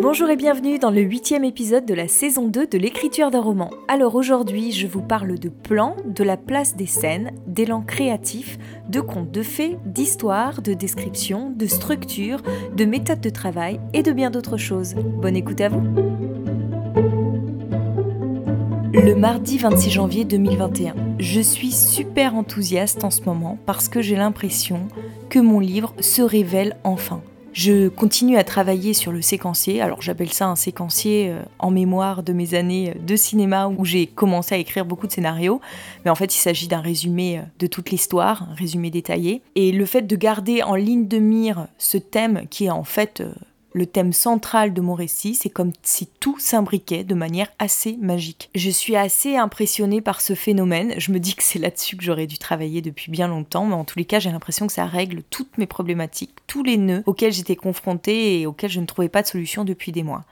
Bonjour et bienvenue dans le huitième épisode de la saison 2 de l'écriture d'un roman. Alors aujourd'hui, je vous parle de plans, de la place des scènes, d'élan créatif, de contes de fées, d'histoires, de descriptions, de structures, de méthodes de travail et de bien d'autres choses. Bonne écoute à vous le mardi 26 janvier 2021. Je suis super enthousiaste en ce moment parce que j'ai l'impression que mon livre se révèle enfin. Je continue à travailler sur le séquencier, alors j'appelle ça un séquencier euh, en mémoire de mes années de cinéma où j'ai commencé à écrire beaucoup de scénarios, mais en fait il s'agit d'un résumé euh, de toute l'histoire, un résumé détaillé. Et le fait de garder en ligne de mire ce thème qui est en fait euh, le thème central de mon récit, c'est comme si tout s'imbriquait de manière assez magique. Je suis assez impressionnée par ce phénomène. Je me dis que c'est là-dessus que j'aurais dû travailler depuis bien longtemps, mais en tous les cas, j'ai l'impression que ça règle toutes mes problématiques, tous les nœuds auxquels j'étais confrontée et auxquels je ne trouvais pas de solution depuis des mois.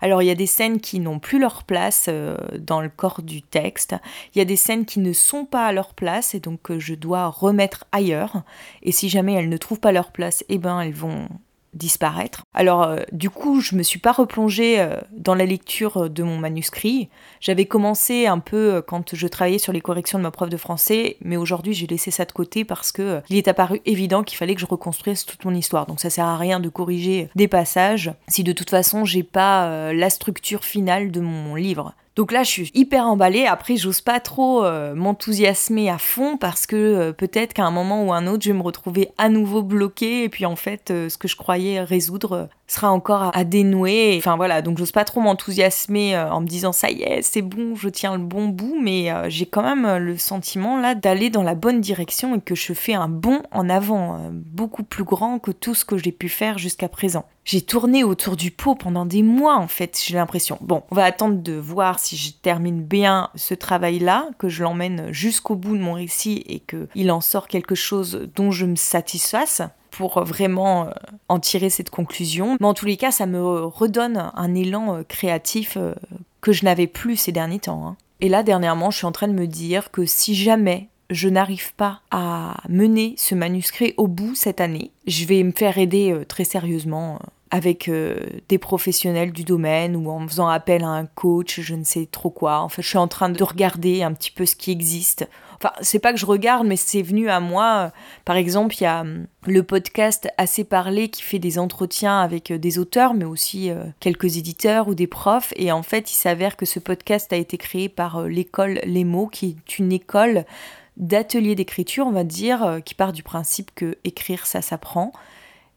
Alors il y a des scènes qui n'ont plus leur place euh, dans le corps du texte, il y a des scènes qui ne sont pas à leur place et donc je dois remettre ailleurs. Et si jamais elles ne trouvent pas leur place, eh ben elles vont disparaître. Alors euh, du coup, je me suis pas replongée euh, dans la lecture de mon manuscrit. J'avais commencé un peu euh, quand je travaillais sur les corrections de ma prof de français, mais aujourd'hui j'ai laissé ça de côté parce que il est apparu évident qu'il fallait que je reconstruise toute mon histoire. Donc ça sert à rien de corriger des passages si de toute façon j'ai pas la structure finale de mon livre. Donc là, je suis hyper emballée. Après, j'ose pas trop euh, m'enthousiasmer à fond parce que euh, peut-être qu'à un moment ou un autre, je vais me retrouver à nouveau bloquée et puis en fait, euh, ce que je croyais résoudre sera encore à, dénouer. Enfin voilà, donc j'ose pas trop m'enthousiasmer en me disant ça y est, c'est bon, je tiens le bon bout, mais j'ai quand même le sentiment là d'aller dans la bonne direction et que je fais un bond en avant, beaucoup plus grand que tout ce que j'ai pu faire jusqu'à présent. J'ai tourné autour du pot pendant des mois en fait, j'ai l'impression. Bon, on va attendre de voir si je termine bien ce travail-là, que je l'emmène jusqu'au bout de mon récit et qu'il en sort quelque chose dont je me satisfasse pour vraiment euh, en tirer cette conclusion. Mais en tous les cas, ça me redonne un élan euh, créatif euh, que je n'avais plus ces derniers temps. Hein. Et là, dernièrement, je suis en train de me dire que si jamais je n'arrive pas à mener ce manuscrit au bout cette année, je vais me faire aider très sérieusement avec euh, des professionnels du domaine ou en faisant appel à un coach, je ne sais trop quoi. En fait, je suis en train de regarder un petit peu ce qui existe. Enfin, c'est pas que je regarde, mais c'est venu à moi. Par exemple, il y a hum, le podcast Assez parlé qui fait des entretiens avec euh, des auteurs, mais aussi euh, quelques éditeurs ou des profs. Et en fait, il s'avère que ce podcast a été créé par l'école Les Mots, qui est une école d'atelier d'écriture, on va dire, qui part du principe que écrire, ça s'apprend.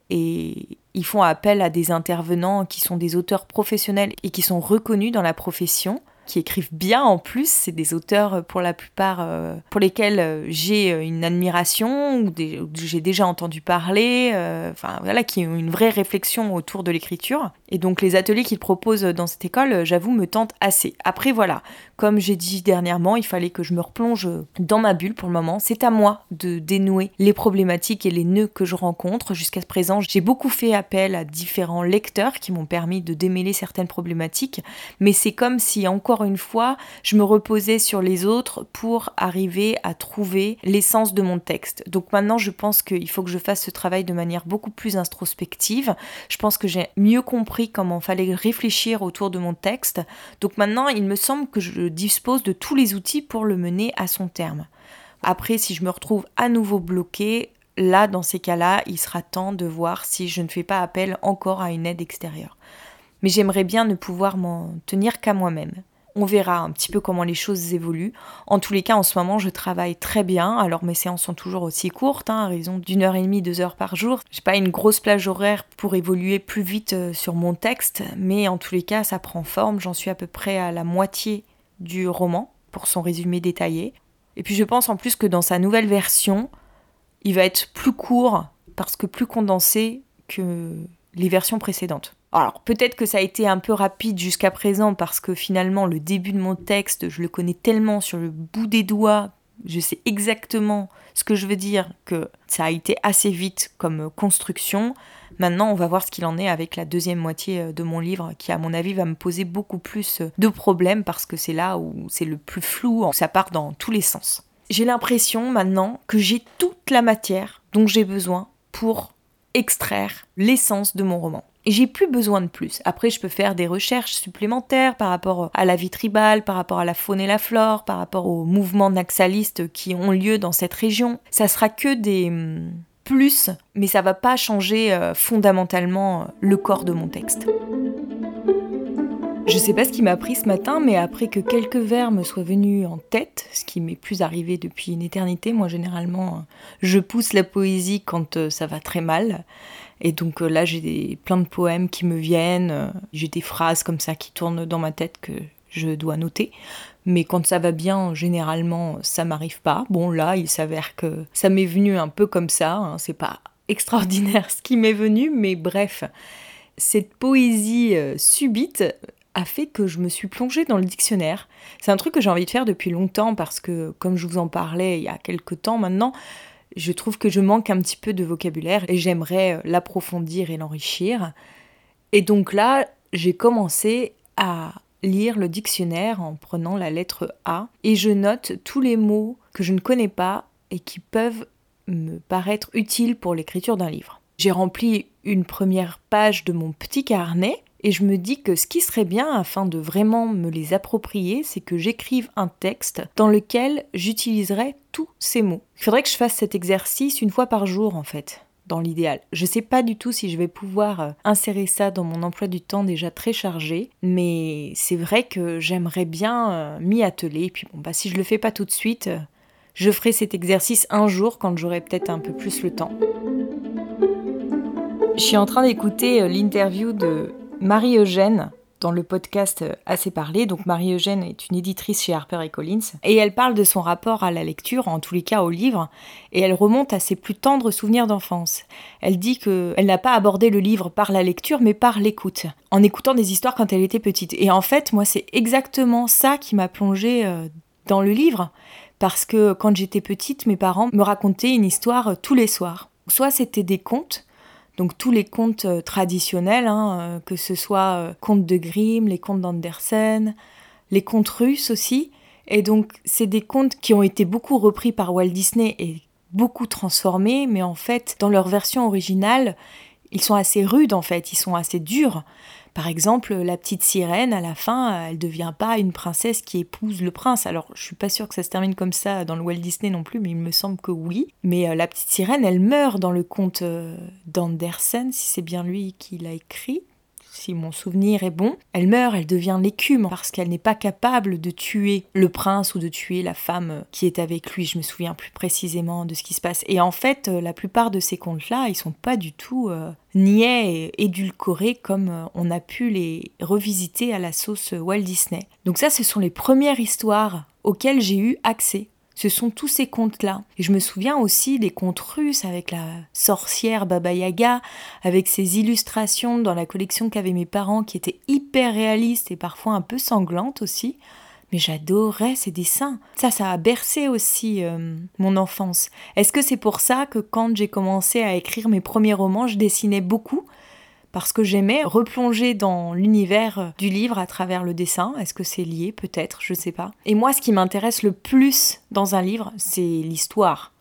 Et ils font appel à des intervenants qui sont des auteurs professionnels et qui sont reconnus dans la profession qui écrivent bien en plus. C'est des auteurs euh, pour la plupart euh, pour lesquels euh, j'ai une admiration ou, j'ai déjà entendu parler, enfin voilà, qui ont une vraie réflexion autour de l'écriture. Et donc les ateliers qu'ils proposent dans cette école, j'avoue, me tentent assez. Après voilà, comme j'ai dit dernièrement, il fallait que je me replonge dans ma bulle pour le moment. C'est à moi de dénouer les problématiques et les nœuds que je rencontre. Jusqu'à présent, j'ai beaucoup fait appel à différents lecteurs qui m'ont permis de démêler certaines problématiques, mais c'est comme si encore une fois, je me reposais sur les autres pour arriver à trouver l'essence de mon texte. Donc maintenant, je pense qu'il faut que je fasse ce travail de manière beaucoup plus introspective. Je pense que j'ai mieux compris comment fallait réfléchir autour de mon texte. Donc maintenant, il me semble que je dispose de tous les outils pour le mener à son terme. Après, si je me retrouve à nouveau bloqué, là, dans ces cas-là, il sera temps de voir si je ne fais pas appel encore à une aide extérieure. Mais j'aimerais bien ne pouvoir m'en tenir qu'à moi-même. On verra un petit peu comment les choses évoluent. En tous les cas, en ce moment, je travaille très bien. Alors mes séances sont toujours aussi courtes, hein, à raison d'une heure et demie, deux heures par jour. J'ai pas une grosse plage horaire pour évoluer plus vite euh, sur mon texte, mais en tous les cas, ça prend forme. J'en suis à peu près à la moitié du roman pour son résumé détaillé. Et puis je pense en plus que dans sa nouvelle version, il va être plus court parce que plus condensé que les versions précédentes. Alors peut-être que ça a été un peu rapide jusqu'à présent parce que finalement le début de mon texte, je le connais tellement sur le bout des doigts, je sais exactement ce que je veux dire, que ça a été assez vite comme construction. Maintenant, on va voir ce qu'il en est avec la deuxième moitié euh, de mon livre, qui à mon avis va me poser beaucoup plus de problèmes parce que c'est là où c'est le plus flou, ça part dans tous les sens. J'ai l'impression maintenant que j'ai toute la matière dont j'ai besoin pour extraire l'essence de mon roman. J'ai plus besoin de plus. Après, je peux faire des recherches supplémentaires par rapport à la vie tribale, par rapport à la faune et la flore, par rapport aux mouvements naxalistes qui ont lieu dans cette région. Ça sera que des hum, plus, mais ça va pas changer euh, fondamentalement euh, le corps de mon texte. Je sais pas ce qui m'a pris ce matin, mais après que quelques vers me soient venus en tête, ce qui m'est plus arrivé depuis une éternité, moi généralement je pousse la poésie quand euh, ça va très mal. Et donc euh, là j'ai plein de poèmes qui me viennent, euh, j'ai des phrases comme ça qui tournent dans ma tête que je dois noter. Mais quand ça va bien, généralement ça m'arrive pas. Bon là il s'avère que ça m'est venu un peu comme ça, hein. c'est pas extraordinaire ce qui m'est venu, mais bref cette poésie subite a fait que je me suis plongée dans le dictionnaire. C'est un truc que j'ai envie de faire depuis longtemps parce que, comme je vous en parlais il y a quelques temps maintenant, je trouve que je manque un petit peu de vocabulaire et j'aimerais euh, l'approfondir et l'enrichir. Et donc là, j'ai commencé à lire le dictionnaire en prenant la lettre A et je note tous les mots que je ne connais pas et qui peuvent me paraître utiles pour l'écriture d'un livre. J'ai rempli une première page de mon petit carnet et je me dis que ce qui serait bien afin de vraiment me les approprier, c'est que j'écrive un texte dans lequel j'utiliserai tous ces mots. Il faudrait que je fasse cet exercice une fois par jour en fait dans l'idéal. Je sais pas du tout si je vais pouvoir euh, insérer ça dans mon emploi du temps déjà très chargé, mais c'est vrai que j'aimerais bien euh, m'y atteler. Et puis bon, bah si je le fais pas tout de suite, euh, je ferai cet exercice un jour quand j'aurai peut-être un peu plus le temps. Je suis en train d'écouter l'interview de Marie-Eugène dans le podcast Assez parlé. Donc Marie-Eugène est une éditrice chez Harper Collins et elle parle de son rapport à la lecture, en tous les cas au livre, et elle remonte à ses plus tendres souvenirs d'enfance. Elle dit qu'elle n'a pas abordé le livre par la lecture mais par l'écoute, en écoutant des histoires quand elle était petite. Et en fait, moi c'est exactement ça qui m'a plongée euh, dans le livre parce que quand j'étais petite, mes parents me racontaient une histoire euh, tous les soirs. Soit c'était des contes, donc tous les contes euh, traditionnels, hein, euh, que ce soit euh, contes de Grimm, les contes d'Andersen, les contes russes aussi. Et donc c'est des contes qui ont été beaucoup repris par Walt Disney et beaucoup transformés, mais en fait dans leur version originale, ils sont assez rudes en fait, ils sont assez durs. Par exemple, la petite sirène, à la fin, elle devient pas une princesse qui épouse le prince. Alors, je suis pas sûre que ça se termine comme ça dans le Walt Disney non plus, mais il me semble que oui. Mais euh, la petite sirène, elle meurt dans le conte euh, d'Andersen, si c'est bien lui qui l'a écrit si mon souvenir est bon, elle meurt, elle devient l'écume parce qu'elle n'est pas capable de tuer le prince ou de tuer la femme qui est avec lui. Je me souviens plus précisément de ce qui se passe. Et en fait, euh, la plupart de ces contes-là, ils sont pas du tout euh, niais et édulcorés comme euh, on a pu les revisiter à la sauce Walt Disney. Donc ça, ce sont les premières histoires auxquelles j'ai eu accès ce sont tous ces contes-là. Et je me souviens aussi des contes russes avec la sorcière Baba Yaga, avec ses illustrations dans la collection qu'avaient mes parents qui étaient hyper réalistes et parfois un peu sanglantes aussi. Mais j'adorais ces dessins. Ça, ça a bercé aussi euh, mon enfance. Est-ce que c'est pour ça que quand j'ai commencé à écrire mes premiers romans, je dessinais beaucoup? Parce que j'aimais replonger dans l'univers du livre à travers le dessin. Est-ce que c'est lié? Peut-être, je sais pas. Et moi, ce qui m'intéresse le plus dans un livre, c'est l'histoire.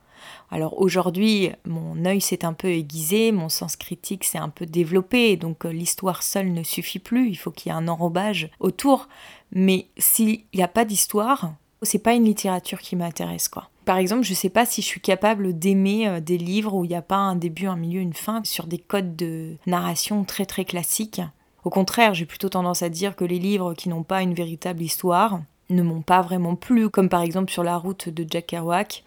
Alors aujourd'hui, mon œil s'est un peu aiguisé, mon sens critique s'est un peu développé, donc euh, l'histoire seule ne suffit plus, il faut qu'il y ait un enrobage autour. Mais s'il n'y a pas d'histoire, c'est pas une littérature qui m'intéresse, quoi. Par exemple, je sais pas si je suis capable d'aimer euh, des livres où il n'y a pas un début, un milieu, une fin, sur des codes de narration très très classiques. Au contraire, j'ai plutôt tendance à dire que les livres qui n'ont pas une véritable histoire ne m'ont pas vraiment plu, comme par exemple sur la route de Jack Kerouac.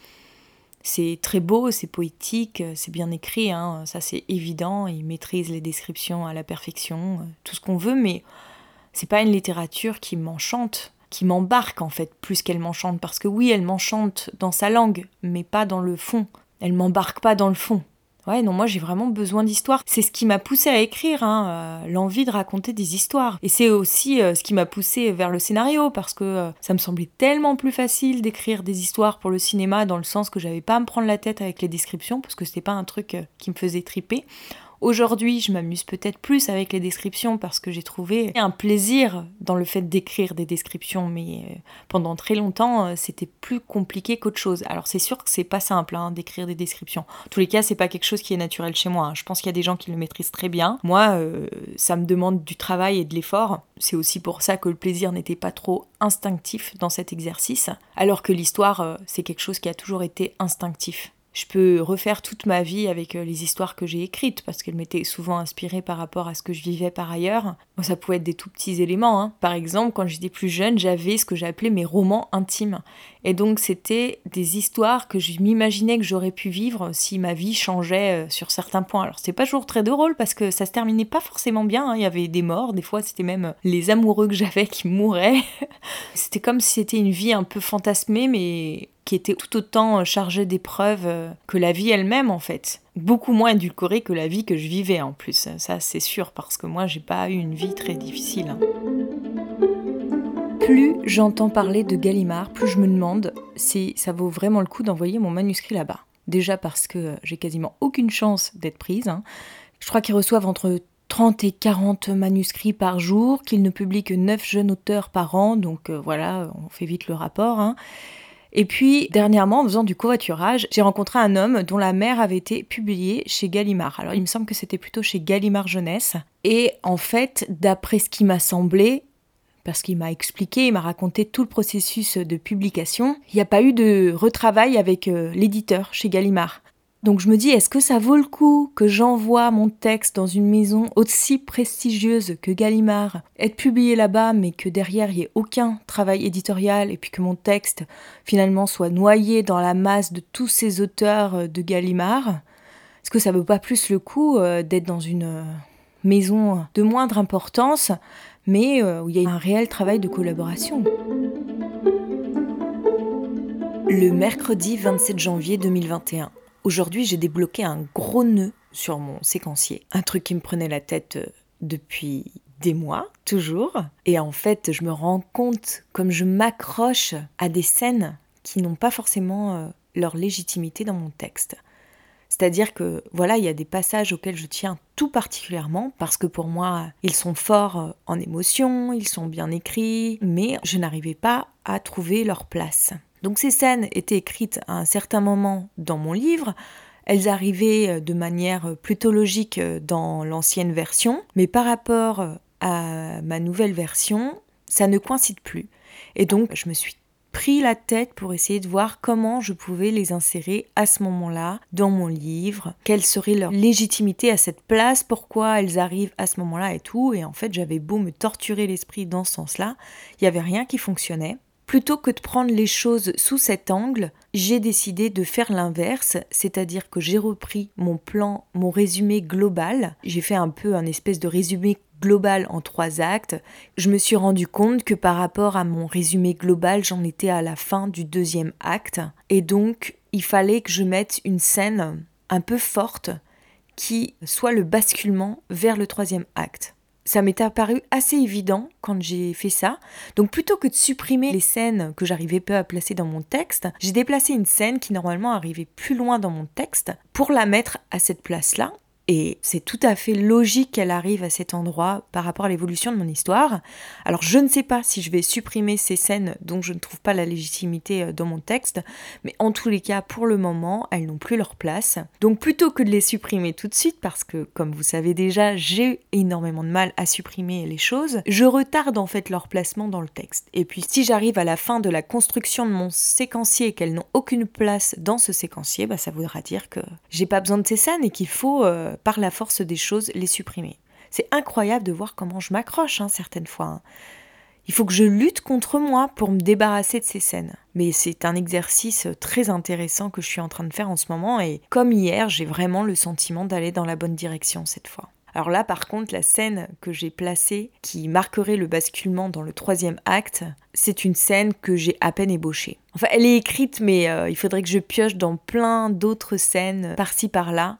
C'est très beau, c'est poétique, c'est bien écrit, hein, ça c'est évident, il maîtrise les descriptions à la perfection, tout ce qu'on veut, mais c'est pas une littérature qui m'enchante qui m'embarque en fait plus qu'elle m'enchante. Parce que oui elle m'enchante dans sa langue mais pas dans le fond. Elle m'embarque pas dans le fond. Ouais non moi j'ai vraiment besoin d'histoire. C'est ce qui m'a poussé à écrire hein, euh, l'envie de raconter des histoires. Et c'est aussi euh, ce qui m'a poussé vers le scénario parce que euh, ça me semblait tellement plus facile d'écrire des histoires pour le cinéma dans le sens que j'avais pas à me prendre la tête avec les descriptions parce que c'était pas un truc qui me faisait triper Aujourd'hui, je m'amuse peut-être plus avec les descriptions parce que j'ai trouvé un plaisir dans le fait d'écrire des descriptions, mais euh, pendant très longtemps, euh, c'était plus compliqué qu'autre chose. Alors c'est sûr que c'est pas simple hein, d'écrire des descriptions. En tous les cas, c'est pas quelque chose qui est naturel chez moi. Hein. Je pense qu'il y a des gens qui le maîtrisent très bien. Moi, euh, ça me demande du travail et de l'effort. C'est aussi pour ça que le plaisir n'était pas trop instinctif dans cet exercice, alors que l'histoire, c'est quelque chose qui a toujours été instinctif je peux refaire toute ma vie avec euh, les histoires que j'ai écrites, parce qu'elles m'étaient souvent inspirées par rapport à ce que je vivais par ailleurs. ça pouvait être des tout petits éléments. Hein. Par exemple, quand j'étais plus jeune, j'avais ce que j'appelais mes romans intimes. Et donc, c'était des histoires que je m'imaginais que j'aurais pu vivre si ma vie changeait euh, sur certains points. Alors, c'était pas toujours très drôle parce que ça se terminait pas forcément bien. Hein. Il y avait des morts, des fois, c'était même les amoureux que j'avais qui mouraient. c'était comme si c'était une vie un peu fantasmée, mais qui était tout autant chargé d'épreuves euh, que la vie elle-même en fait. Beaucoup moins édulcorée que la vie que je vivais en plus. Ça c'est sûr parce que moi j'ai pas eu une vie très difficile. Hein. Plus j'entends parler de Gallimard, plus je me demande si ça vaut vraiment le coup d'envoyer mon manuscrit là-bas. Déjà parce que j'ai quasiment aucune chance d'être prise. Hein. Je crois qu'ils reçoivent entre 30 et 40 manuscrits par jour, qu'ils ne publient que 9 jeunes auteurs par an, donc euh, voilà, on fait vite le rapport. Hein. Et puis, dernièrement, en faisant du covoiturage, j'ai rencontré un homme dont la mère avait été publiée chez Gallimard. Alors, il me semble que c'était plutôt chez Gallimard Jeunesse. Et en fait, d'après ce qui m'a semblé, parce qu'il m'a expliqué, il m'a raconté tout le processus de publication, il n'y a pas eu de retravail avec euh, l'éditeur chez Gallimard. Donc je me dis, est-ce que ça vaut le coup que j'envoie mon texte dans une maison aussi prestigieuse que Gallimard, être publié là-bas, mais que derrière il n'y ait aucun travail éditorial, et puis que mon texte finalement soit noyé dans la masse de tous ces auteurs euh, de Gallimard? Est-ce que ça vaut pas plus le coup euh, d'être dans une euh, maison de moindre importance, mais où il y a un réel travail de collaboration? Le mercredi 27 janvier 2021. Aujourd'hui, j'ai débloqué un gros nœud sur mon séquencier. Un truc qui me prenait la tête euh, depuis des mois, toujours. Et en fait, je me rends compte comme je m'accroche à des scènes qui n'ont pas forcément euh, leur légitimité dans mon texte. C'est-à-dire que voilà, il y a des passages auxquels je tiens tout particulièrement parce que pour moi, ils sont forts euh, en émotion, ils sont bien écrits, mais je n'arrivais pas à trouver leur place. Donc ces scènes étaient écrites à un certain moment dans mon livre, elles arrivaient euh, de manière euh, plutôt logique euh, dans l'ancienne version, mais par rapport à ma nouvelle version, ça ne coïncide plus. Et donc je me suis pris la tête pour essayer de voir comment je pouvais les insérer à ce moment-là dans mon livre, quelle serait leur légitimité à cette place, pourquoi elles arrivent à ce moment-là et tout? Et en fait, j'avais beau me torturer l'esprit dans ce sens-là, il n'y avait rien qui fonctionnait. Plutôt que de prendre les choses sous cet angle, j'ai décidé de faire l'inverse, c'est-à-dire que j'ai repris mon plan, mon résumé global. J'ai fait un peu un espèce de résumé global en trois actes. Je me suis rendu compte que par rapport à mon résumé global, j'en étais à la fin du deuxième acte. Et donc, il fallait que je mette une scène un peu forte qui soit le basculement vers le troisième acte ça m'était apparu assez évident quand j'ai fait ça. Donc plutôt que de supprimer les scènes que j'arrivais peu à placer dans mon texte, j'ai déplacé une scène qui normalement arrivait plus loin dans mon texte pour la mettre à cette place-là et c'est tout à fait logique qu'elle arrive à cet endroit par rapport à l'évolution de mon histoire. Alors je ne sais pas si je vais supprimer ces scènes dont je ne trouve pas la légitimité euh, dans mon texte, mais en tous les cas, pour le moment, elles n'ont plus leur place. Donc plutôt que de les supprimer tout de suite, parce que comme vous savez déjà, j'ai énormément de mal à supprimer les choses, je retarde en fait leur placement dans le texte. Et puis si j'arrive à la fin de la construction de mon séquencier et qu'elles n'ont aucune place dans ce séquencier, bah, ça voudra dire que j'ai pas besoin de ces scènes et qu'il faut... Euh, par la force des choses, les supprimer. C'est incroyable de voir comment je m'accroche hein, certaines fois. Hein. Il faut que je lutte contre moi pour me débarrasser de ces scènes. Mais c'est un exercice très intéressant que je suis en train de faire en ce moment et comme hier, j'ai vraiment le sentiment d'aller dans la bonne direction cette fois. Alors là, par contre, la scène que j'ai placée, qui marquerait le basculement dans le troisième acte, c'est une scène que j'ai à peine ébauchée. Enfin, elle est écrite, mais euh, il faudrait que je pioche dans plein d'autres scènes, par-ci par-là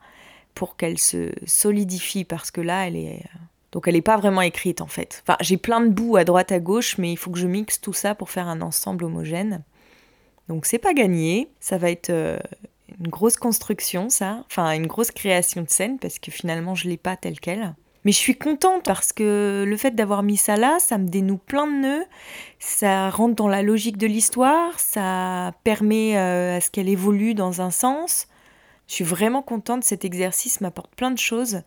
pour qu'elle se solidifie parce que là, elle est. Donc elle n'est pas vraiment écrite en fait. Enfin, j'ai plein de bouts à droite à gauche, mais il faut que je mixe tout ça pour faire un ensemble homogène. Donc c'est pas gagné. Ça va être euh, une grosse construction, ça. Enfin, une grosse création de scène, parce que finalement, je l'ai pas telle qu'elle. Mais je suis contente parce que le fait d'avoir mis ça là, ça me dénoue plein de nœuds, ça rentre dans la logique de l'histoire, ça permet euh, à ce qu'elle évolue dans un sens. Je suis vraiment contente, cet exercice m'apporte plein de choses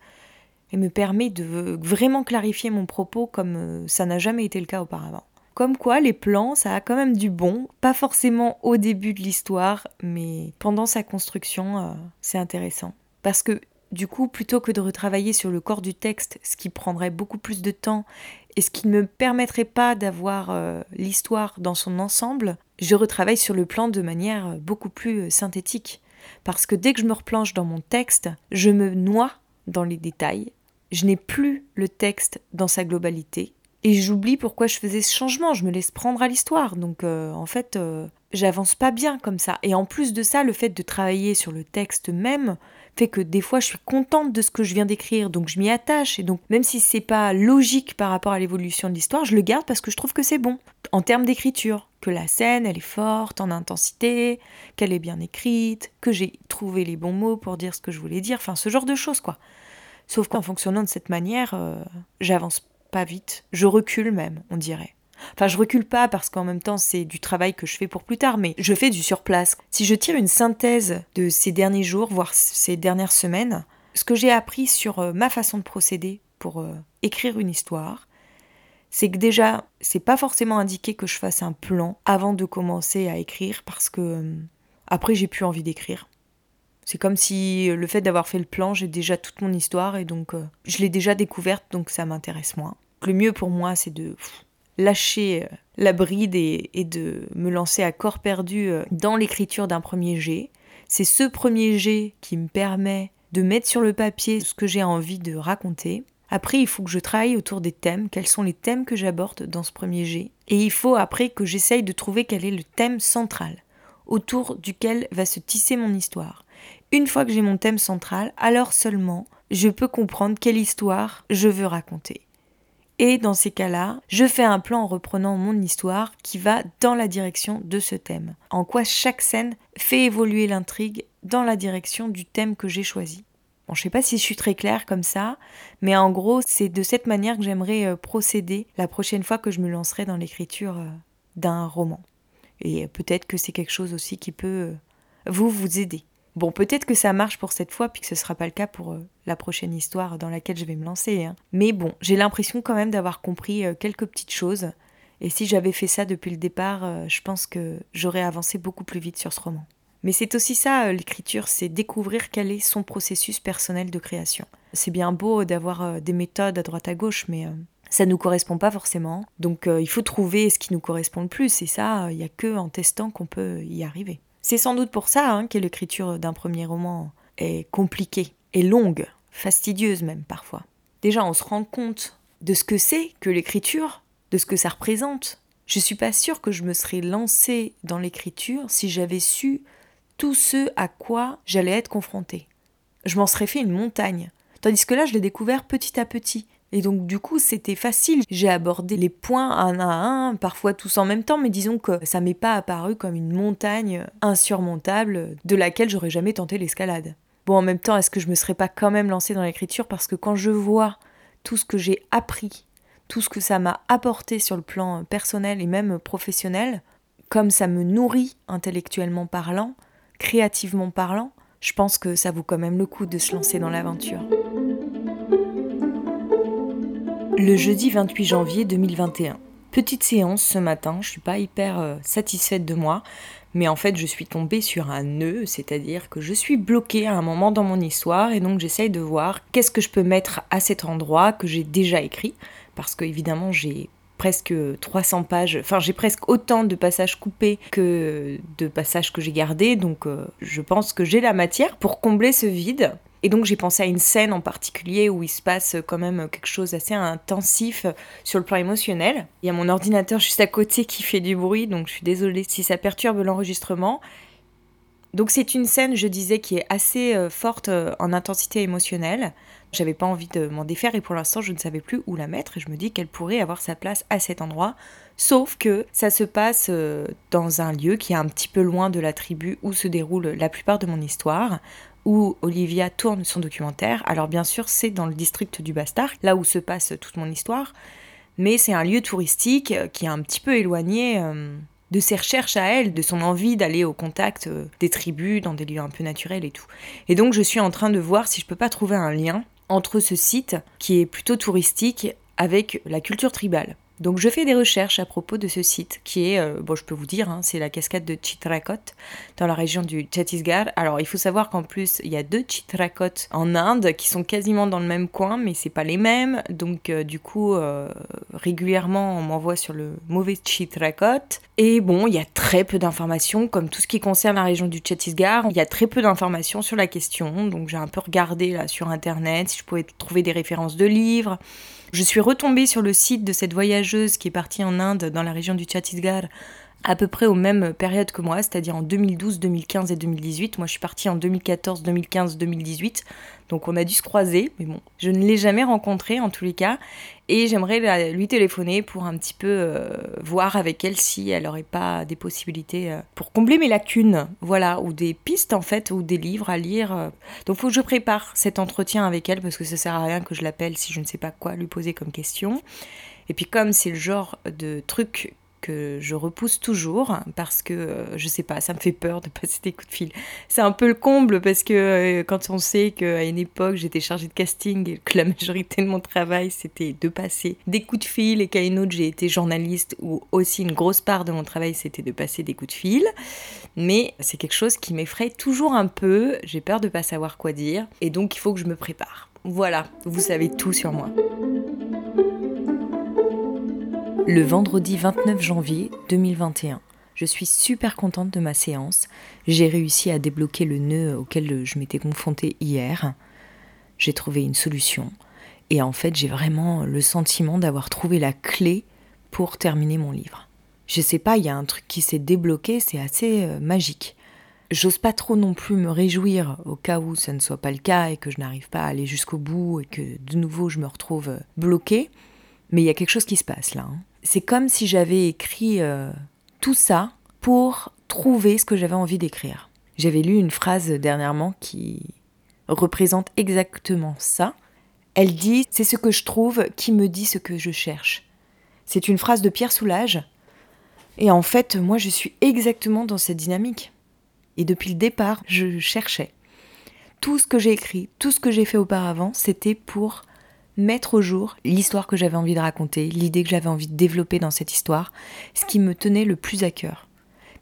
et me permet de vraiment clarifier mon propos comme euh, ça n'a jamais été le cas auparavant. Comme quoi, les plans, ça a quand même du bon, pas forcément au début de l'histoire, mais pendant sa construction, euh, c'est intéressant. Parce que du coup, plutôt que de retravailler sur le corps du texte, ce qui prendrait beaucoup plus de temps et ce qui ne me permettrait pas d'avoir euh, l'histoire dans son ensemble, je retravaille sur le plan de manière beaucoup plus synthétique. Parce que dès que je me replonge dans mon texte, je me noie dans les détails, je n'ai plus le texte dans sa globalité, et j'oublie pourquoi je faisais ce changement, je me laisse prendre à l'histoire. Donc en fait, j'avance pas bien comme ça. Et en plus de ça, le fait de travailler sur le texte même, fait que des fois je suis contente de ce que je viens d'écrire, donc je m'y attache. Et donc même si c'est pas logique par rapport à l'évolution de l'histoire, je le garde parce que je trouve que c'est bon. En termes d'écriture, que la scène elle est forte en intensité, qu'elle est bien écrite, que j'ai trouvé les bons mots pour dire ce que je voulais dire, enfin ce genre de choses quoi. Sauf qu'en fonctionnant de cette manière, euh, j'avance pas vite, je recule même, on dirait. Enfin, je recule pas parce qu'en même temps, c'est du travail que je fais pour plus tard, mais je fais du surplace. Si je tire une synthèse de ces derniers jours, voire ces dernières semaines, ce que j'ai appris sur euh, ma façon de procéder pour euh, écrire une histoire, c'est que déjà, c'est pas forcément indiqué que je fasse un plan avant de commencer à écrire parce que euh, après, j'ai plus envie d'écrire. C'est comme si le fait d'avoir fait le plan, j'ai déjà toute mon histoire et donc je l'ai déjà découverte, donc ça m'intéresse moins. Le mieux pour moi, c'est de lâcher euh, la bride et, de me lancer à corps perdu euh, dans l'écriture d'un premier jet. C'est ce premier jet qui me permet de mettre sur le papier ce que j'ai envie de raconter. Après, il faut que je travaille autour des thèmes, quels sont les thèmes que j'aborde dans ce premier jet? Et il faut après que j'essaye de trouver quel est le thème central, autour duquel va se tisser mon histoire. Une fois que j'ai mon thème central, alors seulement je peux comprendre quelle histoire je veux raconter. Et dans ces cas-là, je fais un plan en reprenant mon histoire qui va dans la direction de ce thème. En quoi chaque scène fait évoluer l'intrigue dans la direction du thème que j'ai choisi. Bon, je sais pas si je suis très claire comme ça, mais en gros, c'est de cette manière que j'aimerais euh, procéder la prochaine fois que je me lancerai dans l'écriture euh, d'un roman. Et peut-être que c'est quelque chose aussi qui peut euh, vous vous aider. Bon, peut-être que ça marche pour cette fois, puis que ce sera pas le cas pour la prochaine histoire dans laquelle je vais me lancer. Hein. Mais bon, j'ai l'impression quand même d'avoir compris quelques petites choses. Et si j'avais fait ça depuis le départ, je pense que j'aurais avancé beaucoup plus vite sur ce roman. Mais c'est aussi ça, l'écriture, c'est découvrir quel est son processus personnel de création. C'est bien beau d'avoir des méthodes à droite à gauche, mais ça ne nous correspond pas forcément. Donc il faut trouver ce qui nous correspond le plus, et ça, il n'y a que en testant qu'on peut y arriver. C'est sans doute pour ça hein, que l'écriture d'un premier roman est compliquée et longue, fastidieuse même parfois. Déjà, on se rend compte de ce que c'est que l'écriture, de ce que ça représente. Je suis pas sûre que je me serais lancée dans l'écriture si j'avais su tout ce à quoi j'allais être confrontée. Je m'en serais fait une montagne. Tandis que là, je l'ai découvert petit à petit. Et donc du coup, c'était facile. J'ai abordé les points un à un, parfois tous en même temps, mais disons que ça m'est pas apparu comme une montagne insurmontable de laquelle j'aurais jamais tenté l'escalade. Bon, en même temps, est-ce que je me serais pas quand même lancée dans l'écriture? Parce que quand je vois tout ce que j'ai appris, tout ce que ça m'a apporté sur le plan personnel et même professionnel, comme ça me nourrit intellectuellement parlant, créativement parlant, je pense que ça vaut quand même le coup de se lancer dans l'aventure. Le jeudi 28 janvier 2021. Petite séance ce matin, je suis pas hyper euh, satisfaite de moi, mais en fait je suis tombée sur un nœud, c'est-à-dire que je suis bloquée à un moment dans mon histoire et donc j'essaye de voir qu'est-ce que je peux mettre à cet endroit que j'ai déjà écrit, parce que évidemment j'ai presque 300 pages, enfin j'ai presque autant de passages coupés que de passages que j'ai gardés, donc euh, je pense que j'ai la matière pour combler ce vide. Et donc j'ai pensé à une scène en particulier où il se passe quand même quelque chose d'assez intensif sur le plan émotionnel. Il y a mon ordinateur juste à côté qui fait du bruit, donc je suis désolée si ça perturbe l'enregistrement. Donc c'est une scène, je disais, qui est assez euh, forte euh, en intensité émotionnelle. J'avais pas envie de m'en défaire et pour l'instant je ne savais plus où la mettre et je me dis qu'elle pourrait avoir sa place à cet endroit. Sauf que ça se passe euh, dans un lieu qui est un petit peu loin de la tribu où se déroule la plupart de mon histoire, où Olivia tourne son documentaire. Alors bien sûr c'est dans le district du Bastard, là où se passe toute mon histoire, mais c'est un lieu touristique qui est un petit peu éloigné de ses recherches à elle, de son envie d'aller au contact euh, des tribus dans des lieux un peu naturels et tout. Et donc je suis en train de voir si je peux pas trouver un lien entre ce site qui est plutôt touristique avec la culture tribale. Donc je fais des recherches à propos de ce site qui est, euh, bon je peux vous dire, hein, c'est la cascade de Chitrakot dans la région du Chhattisgarh. Alors il faut savoir qu'en plus il y a deux Chitrakot en Inde qui sont quasiment dans le même coin mais c'est pas les mêmes. Donc euh, du coup euh, régulièrement on m'envoie sur le mauvais Chitrakot. Et bon il y a très peu d'informations comme tout ce qui concerne la région du Chhattisgarh. Il y a très peu d'informations sur la question. Donc j'ai un peu regardé là sur internet si je pouvais trouver des références de livres. Je suis retombée sur le site de cette qui est partie en Inde, dans la région du Chhattisgarh, à peu près aux mêmes périodes que moi, c'est-à-dire en 2012, 2015 et 2018. Moi, je suis partie en 2014, 2015, 2018. Donc, on a dû se croiser, mais bon, je ne l'ai jamais rencontrée en tous les cas. Et j'aimerais lui téléphoner pour un petit peu euh, voir avec elle si elle n'aurait pas des possibilités euh, pour combler mes lacunes, voilà, ou des pistes en fait, ou des livres à lire. Euh. Donc, faut que je prépare cet entretien avec elle parce que ça sert à rien que je l'appelle si je ne sais pas quoi lui poser comme question. Et puis comme c'est le genre de truc que je repousse toujours parce que euh, je sais pas, ça me fait peur de passer des coups de fil. C'est un peu le comble parce que euh, quand on sait qu'à une époque j'étais chargée de casting et que la majorité de mon travail c'était de passer des coups de fil et qu'à une autre j'ai été journaliste ou aussi une grosse part de mon travail c'était de passer des coups de fil. Mais c'est quelque chose qui m'effraie toujours un peu, j'ai peur de pas savoir quoi dire et donc il faut que je me prépare. Voilà, vous savez tout sur moi. Le vendredi 29 janvier 2021. Je suis super contente de ma séance. J'ai réussi à débloquer le nœud auquel je m'étais confrontée hier. J'ai trouvé une solution. Et en fait, j'ai vraiment le sentiment d'avoir trouvé la clé pour terminer mon livre. Je sais pas, il y a un truc qui s'est débloqué, c'est assez euh, magique. J'ose pas trop non plus me réjouir au cas où ce ne soit pas le cas et que je n'arrive pas à aller jusqu'au bout et que de nouveau je me retrouve euh, bloquée. Mais il y a quelque chose qui se passe là. Hein c'est comme si j'avais écrit euh, tout ça pour trouver ce que j'avais envie d'écrire. J'avais lu une phrase dernièrement qui représente exactement ça. Elle dit C'est ce que je trouve qui me dit ce que je cherche. C'est une phrase de Pierre Soulages. Et en fait, moi, je suis exactement dans cette dynamique. Et depuis le départ, je cherchais. Tout ce que j'ai écrit, tout ce que j'ai fait auparavant, c'était pour mettre au jour l'histoire que j'avais envie de raconter, l'idée que j'avais envie de développer dans cette histoire, ce qui me tenait le plus à cœur.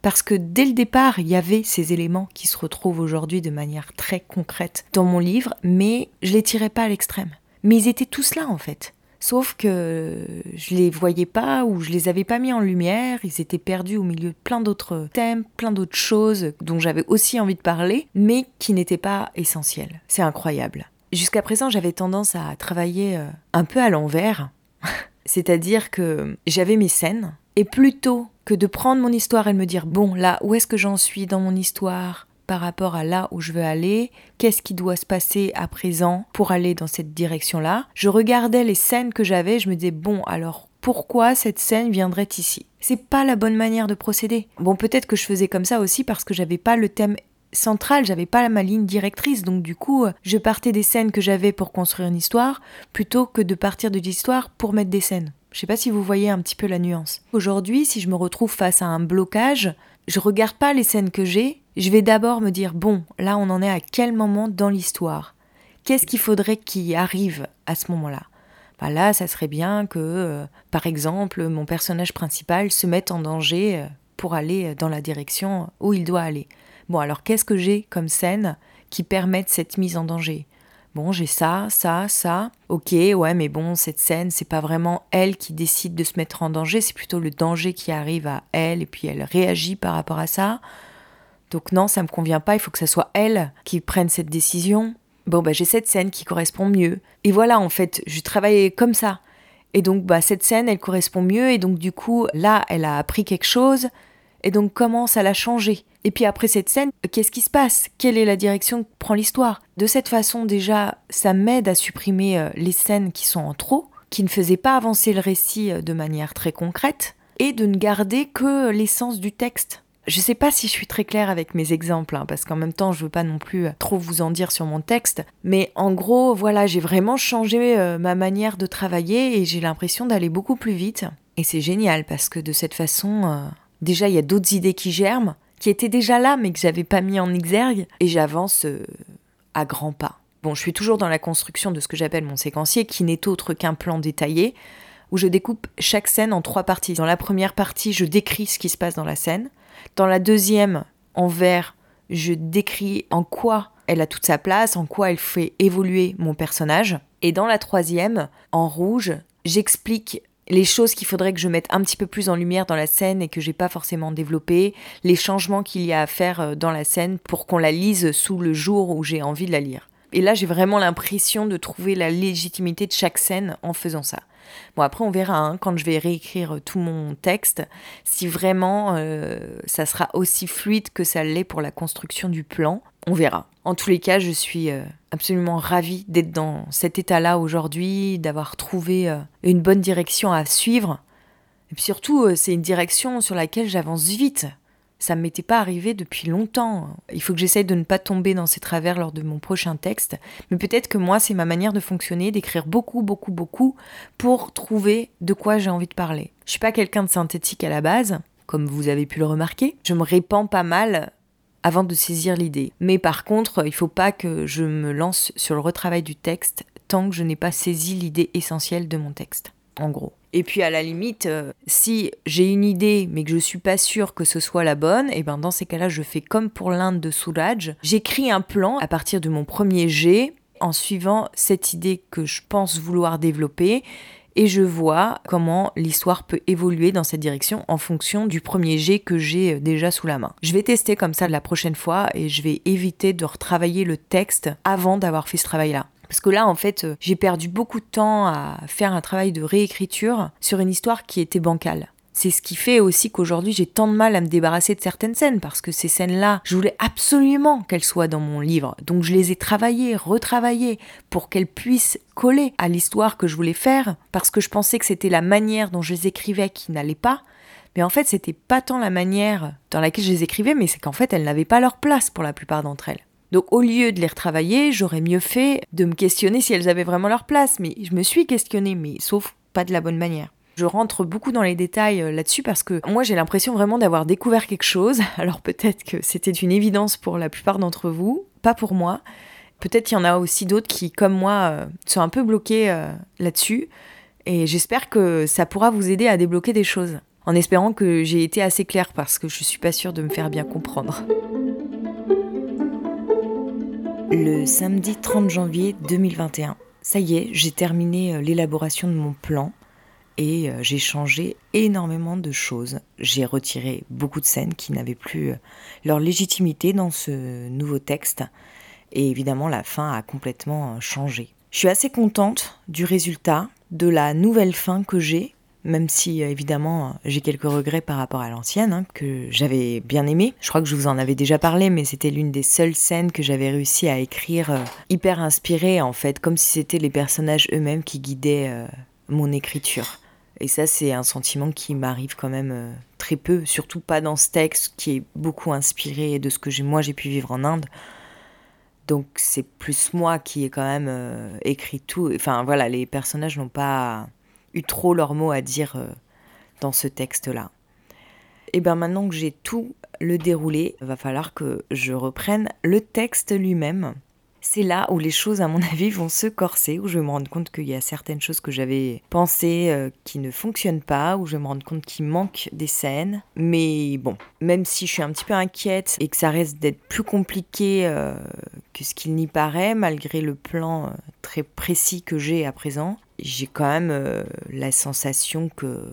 Parce que dès le départ, il y avait ces éléments qui se retrouvent aujourd'hui de manière très concrète dans mon livre, mais je les tirais pas à l'extrême. Mais ils étaient tous là en fait. Sauf que je les voyais pas ou je les avais pas mis en lumière, ils étaient perdus au milieu de plein d'autres thèmes, plein d'autres choses dont j'avais aussi envie de parler, mais qui n'étaient pas essentielles. C'est incroyable. Jusqu'à présent, j'avais tendance à travailler euh, un peu à l'envers. C'est-à-dire que j'avais mes scènes, et plutôt que de prendre mon histoire et de me dire, bon, là, où est-ce que j'en suis dans mon histoire par rapport à là où je veux aller, qu'est-ce qui doit se passer à présent pour aller dans cette direction-là, je regardais les scènes que j'avais, je me disais, bon, alors pourquoi cette scène viendrait ici? C'est pas la bonne manière de procéder. Bon, peut-être que je faisais comme ça aussi parce que j'avais pas le thème centrale, j'avais pas ma ligne directrice, donc du coup, je partais des scènes que j'avais pour construire une histoire, plutôt que de partir de l'histoire pour mettre des scènes. Je sais pas si vous voyez un petit peu la nuance. Aujourd'hui, si je me retrouve face à un blocage, je regarde pas les scènes que j'ai, je vais d'abord me dire bon, là on en est à quel moment dans l'histoire? Qu'est-ce qu'il faudrait qu'il arrive à ce moment-là? Bah Là, ça serait bien que, euh, par exemple, mon personnage principal se mette en danger euh, pour aller dans la direction où il doit aller. Bon, alors qu'est-ce que j'ai comme scène qui permettent cette mise en danger? Bon, j'ai ça, ça, ça. Ok, ouais, mais bon, cette scène, c'est pas vraiment elle qui décide de se mettre en danger, c'est plutôt le danger qui arrive à elle et puis elle réagit par rapport à ça. Donc non, ça me convient pas, il faut que ce soit elle qui prenne cette décision. Bon, bah j'ai cette scène qui correspond mieux. Et voilà, en fait, je travaillais comme ça. Et donc, bah, cette scène, elle correspond mieux. Et donc, du coup, là, elle a appris quelque chose. Et donc comment ça l'a changé? Et puis après cette scène, qu'est-ce qui se passe? Quelle est la direction que prend l'histoire? De cette façon, déjà, ça m'aide à supprimer euh, les scènes qui sont en trop, qui ne faisaient pas avancer le récit euh, de manière très concrète, et de ne garder que l'essence du texte. Je sais pas si je suis très claire avec mes exemples, hein, parce qu'en même temps, je veux pas non plus euh, trop vous en dire sur mon texte. Mais en gros, voilà, j'ai vraiment changé ma manière de travailler et j'ai l'impression d'aller beaucoup plus vite. Et c'est génial parce que de cette façon, déjà, il y a d'autres idées qui germent qui était déjà là mais que j'avais pas mis en exergue et j'avance euh, à grands pas. Bon, je suis toujours dans la construction de ce que j'appelle mon séquencier qui n'est autre qu'un plan détaillé où je découpe chaque scène en trois parties. Dans la première partie, je décris ce qui se passe dans la scène. Dans la deuxième, en vert, je décris en quoi elle a toute sa place, en quoi elle fait évoluer mon personnage. Et dans la troisième, en rouge, j'explique les choses qu'il faudrait que je mette un petit peu plus en lumière dans la scène et que j'ai pas forcément développé, les changements qu'il y a à faire euh, dans la scène pour qu'on la lise sous le jour où j'ai envie de la lire. Et là, j'ai vraiment l'impression de trouver la légitimité de chaque scène en faisant ça. Bon, après, on verra hein, quand je vais réécrire tout mon texte si vraiment euh, ça sera aussi fluide que ça l'est pour la construction du plan. On verra. En tous les cas, je suis euh, absolument ravie d'être dans cet état-là aujourd'hui, d'avoir trouvé euh, une bonne direction à suivre. Et puis surtout, euh, c'est une direction sur laquelle j'avance vite. Ça ne m'était pas arrivé depuis longtemps. Il faut que j'essaye de ne pas tomber dans ces travers lors de mon prochain texte. Mais peut-être que moi, c'est ma manière de fonctionner, d'écrire beaucoup, beaucoup, beaucoup pour trouver de quoi j'ai envie de parler. Je suis pas quelqu'un de synthétique à la base, comme vous avez pu le remarquer. Je me répands pas mal avant de saisir l'idée. Mais par contre, il ne faut pas que je me lance sur le retravail du texte tant que je n'ai pas saisi l'idée essentielle de mon texte, en gros. Et puis à la limite, euh, si j'ai une idée mais que je suis pas sûre que ce soit la bonne, et eh ben dans ces cas-là, je fais comme pour l'Inde de Souraj, j'écris un plan à partir de mon premier jet en suivant cette idée que je pense vouloir développer et je vois comment l'histoire peut évoluer dans cette direction en fonction du premier jet que j'ai euh, déjà sous la main. Je vais tester comme ça la prochaine fois et je vais éviter de retravailler le texte avant d'avoir fait ce travail-là. Parce que là, en fait, euh, j'ai perdu beaucoup de temps à faire un travail de réécriture sur une histoire qui était bancale. C'est ce qui fait aussi qu'aujourd'hui j'ai tant de mal à me débarrasser de certaines scènes parce que ces scènes-là, je voulais absolument qu'elles soient dans mon livre. Donc je les ai travaillées, retravaillées pour qu'elles puissent coller à l'histoire que je voulais faire parce que je pensais que c'était la manière dont je les écrivais qui n'allait pas. Mais en fait, c'était pas tant la manière dans laquelle je les écrivais, mais c'est qu'en fait, elles n'avaient pas leur place pour la plupart d'entre elles. Donc au lieu de les retravailler, j'aurais mieux fait de me questionner si elles avaient vraiment leur place. Mais je me suis questionnée, mais sauf pas de la bonne manière. Je rentre beaucoup dans les détails euh, là-dessus parce que moi j'ai l'impression vraiment d'avoir découvert quelque chose. Alors peut-être que c'était une évidence pour la plupart d'entre vous, pas pour moi. Peut-être qu'il y en a aussi d'autres qui, comme moi, euh, sont un peu bloqués euh, là-dessus. Et j'espère que ça pourra vous aider à débloquer des choses. En espérant que j'ai été assez claire parce que je suis pas sûre de me faire bien comprendre. Le samedi 30 janvier 2021. Ça y est, j'ai terminé l'élaboration de mon plan et euh, j'ai changé énormément de choses. J'ai retiré beaucoup de scènes qui n'avaient plus euh, leur légitimité dans ce nouveau texte et évidemment la fin a complètement euh, changé. Je suis assez contente du résultat, de la nouvelle fin que j'ai, même si évidemment j'ai quelques regrets par rapport à l'ancienne, hein, que j'avais bien aimé. Je crois que je vous en avais déjà parlé, mais c'était l'une des seules scènes que j'avais réussi à écrire hyper inspirée en fait, comme si c'était les personnages eux-mêmes qui guidaient mon écriture. Et ça, c'est un sentiment qui m'arrive quand même euh, très peu, surtout pas dans ce texte qui est beaucoup inspiré de ce que moi j'ai pu vivre en Inde. Donc c'est plus moi qui ai quand même euh, écrit tout. Enfin voilà, les personnages n'ont pas eu trop leurs mots à dire euh, dans ce texte-là. Et bien maintenant que j'ai tout le déroulé, va falloir que je reprenne le texte lui-même c'est là où les choses, à mon avis, vont se corser, où je vais me rendre compte qu'il y a certaines choses que j'avais pensées euh, qui ne fonctionnent pas, où je vais me rendre compte qu'il manque des scènes. Mais bon, même si je suis un petit peu inquiète et que ça reste d'être plus compliqué euh, que ce qu'il n'y paraît, malgré le plan euh, très précis que j'ai à présent, j'ai quand même la sensation que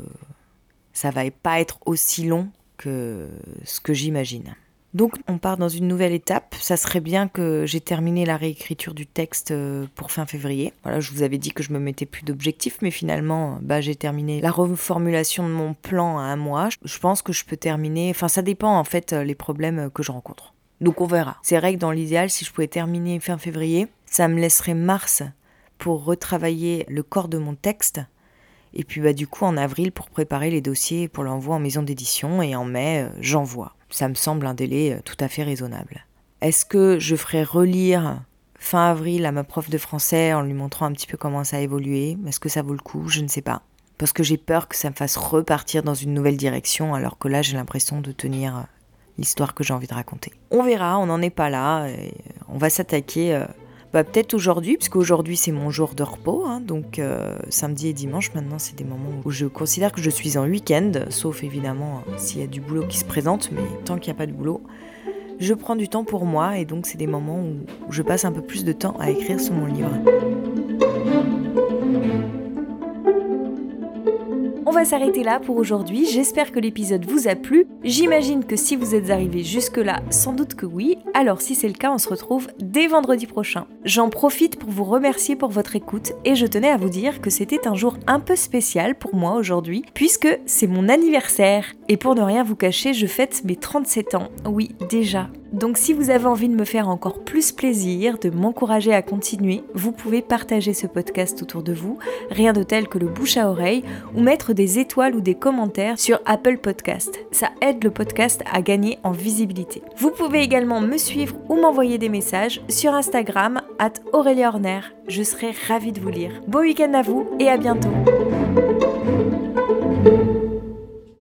ça va pas être aussi long que ce que j'imagine. Donc on part dans une nouvelle étape. Ça serait bien que j'ai terminé la réécriture du texte euh, pour fin février. Voilà, je vous avais dit que je me mettais plus d'objectifs, mais finalement, bah, j'ai terminé la reformulation de mon plan à un mois. Je pense que je peux terminer. Enfin, ça dépend en fait les problèmes que je rencontre. Donc on verra. C'est vrai que dans l'idéal, si je pouvais terminer fin février, ça me laisserait mars pour retravailler le corps de mon texte. Et puis bah, du coup en avril pour préparer les dossiers pour l'envoi en maison d'édition et en mai euh, j'envoie. Ça me semble un délai euh, tout à fait raisonnable. Est-ce que je ferai relire fin avril à ma prof de français en lui montrant un petit peu comment ça a évolué? Est-ce que ça vaut le coup? Je ne sais pas. Parce que j'ai peur que ça me fasse repartir dans une nouvelle direction alors que là j'ai l'impression de tenir euh, l'histoire que j'ai envie de raconter. On verra, on n'en est pas là. on va s'attaquer bah, peut-être aujourd'hui, parce qu'aujourd'hui c'est mon jour de repos, hein, donc euh, samedi et dimanche maintenant c'est des moments où je considère que je suis en week-end, sauf évidemment s'il y a du boulot qui se présente, mais tant qu'il n'y a pas de boulot, je prends du temps pour moi et donc c'est des moments où je passe un peu plus de temps à écrire sur mon livre. Va s'arrêter là pour aujourd'hui. J'espère que l'épisode vous a plu. J'imagine que si vous êtes arrivé jusque-là, sans doute que oui. Alors si c'est le cas, on se retrouve dès vendredi prochain. J'en profite pour vous remercier pour votre écoute et je tenais à vous dire que c'était un jour un peu spécial pour moi aujourd'hui puisque c'est mon anniversaire. Et pour ne rien vous cacher, je fête mes 37 ans. Oui, déjà. Donc si vous avez envie de me faire encore plus plaisir, de m'encourager à continuer, vous pouvez partager ce podcast autour de vous, rien de tel que le bouche à oreille, ou mettre des étoiles ou des commentaires sur Apple Podcast. Ça aide le podcast à gagner en visibilité. Vous pouvez également me suivre ou m'envoyer des messages sur Instagram at Aurélia Horner. Je serai ravie de vous lire. Beau week-end à vous et à bientôt